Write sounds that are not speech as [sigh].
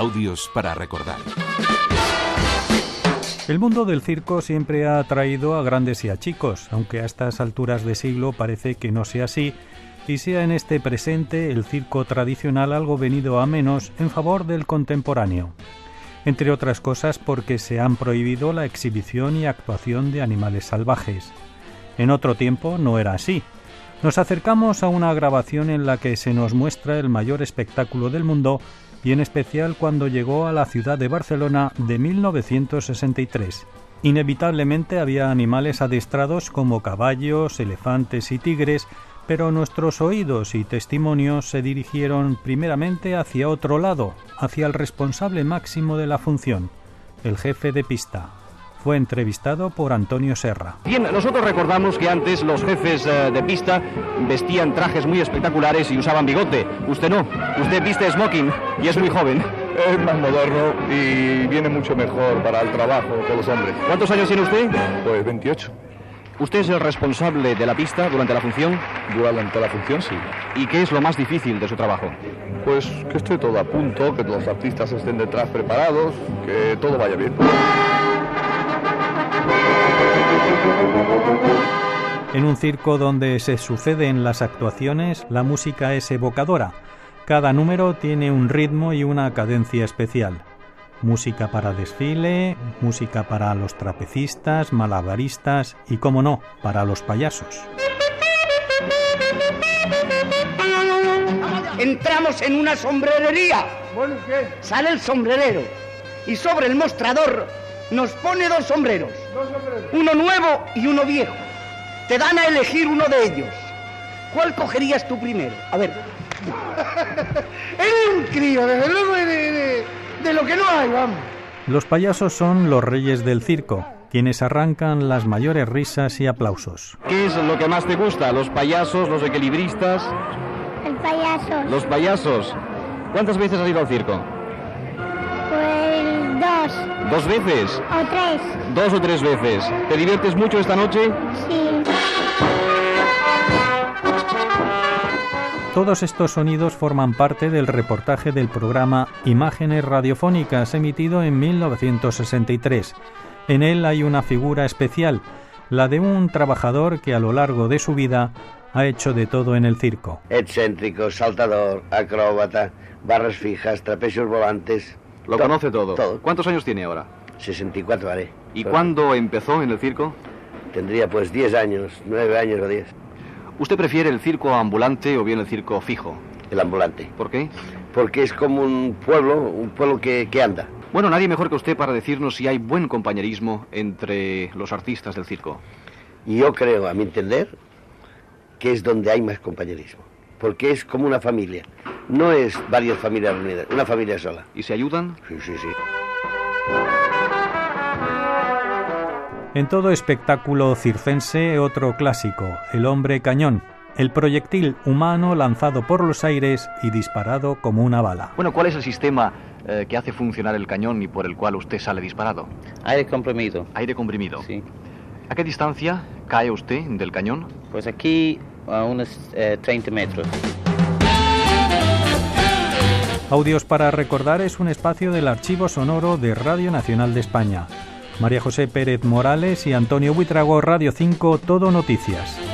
Audios para recordar. El mundo del circo siempre ha atraído a grandes y a chicos, aunque a estas alturas de siglo parece que no sea así, y sea en este presente el circo tradicional algo venido a menos en favor del contemporáneo. Entre otras cosas porque se han prohibido la exhibición y actuación de animales salvajes. En otro tiempo no era así. Nos acercamos a una grabación en la que se nos muestra el mayor espectáculo del mundo y en especial cuando llegó a la ciudad de Barcelona de 1963. Inevitablemente había animales adestrados como caballos, elefantes y tigres, pero nuestros oídos y testimonios se dirigieron primeramente hacia otro lado, hacia el responsable máximo de la función, el jefe de pista, fue entrevistado por Antonio Serra. Bien, nosotros recordamos que antes los jefes eh, de pista vestían trajes muy espectaculares y usaban bigote. Usted no, usted viste smoking y es muy joven. Es más moderno y viene mucho mejor para el trabajo que los hombres. ¿Cuántos años tiene usted? Pues 28. ¿Usted es el responsable de la pista durante la función? Durante la función, sí. ¿Y qué es lo más difícil de su trabajo? Pues que esté todo a punto, que los artistas estén detrás preparados, que todo vaya bien. En un circo donde se suceden las actuaciones, la música es evocadora. Cada número tiene un ritmo y una cadencia especial. Música para desfile, música para los trapecistas, malabaristas y, como no, para los payasos. Entramos en una sombrerería. Sale el sombrerero y sobre el mostrador nos pone dos sombreros. Uno nuevo y uno viejo. Te dan a elegir uno de ellos. ¿Cuál cogerías tú primero? A ver. [laughs] Eres un crío, desde luego, de, de lo que no hay, vamos. Los payasos son los reyes del circo, quienes arrancan las mayores risas y aplausos. ¿Qué es lo que más te gusta? ¿Los payasos, los equilibristas? El payaso. Los payasos. ¿Cuántas veces has ido al circo? Dos ¿Dos veces? o tres. Dos o tres veces. ¿Te diviertes mucho esta noche? Sí. Todos estos sonidos forman parte del reportaje del programa Imágenes Radiofónicas emitido en 1963. En él hay una figura especial, la de un trabajador que a lo largo de su vida ha hecho de todo en el circo. Excéntrico, saltador, acróbata, barras fijas, trapecios volantes. Lo conoce todo. Todo. ¿Cuántos años tiene ahora? 64 haré. ¿Y Pero cuándo empezó en el circo? Tendría pues 10 años, 9 años o 10. ¿Usted prefiere el circo ambulante o bien el circo fijo? El ambulante. ¿Por qué? Porque es como un pueblo, un pueblo que, que anda. Bueno, nadie mejor que usted para decirnos si hay buen compañerismo entre los artistas del circo. Yo creo, a mi entender, que es donde hay más compañerismo. Porque es como una familia. No es varias familias reunidas, una familia sola. ¿Y se ayudan? Sí, sí, sí. En todo espectáculo circense, otro clásico, el hombre cañón, el proyectil humano lanzado por los aires y disparado como una bala. Bueno, ¿cuál es el sistema eh, que hace funcionar el cañón y por el cual usted sale disparado? Aire comprimido, Aire comprimido. sí. ¿A qué distancia cae usted del cañón? Pues aquí a unos eh, 30 metros. Audios para recordar es un espacio del archivo sonoro de Radio Nacional de España. María José Pérez Morales y Antonio Buitrago, Radio 5, Todo Noticias.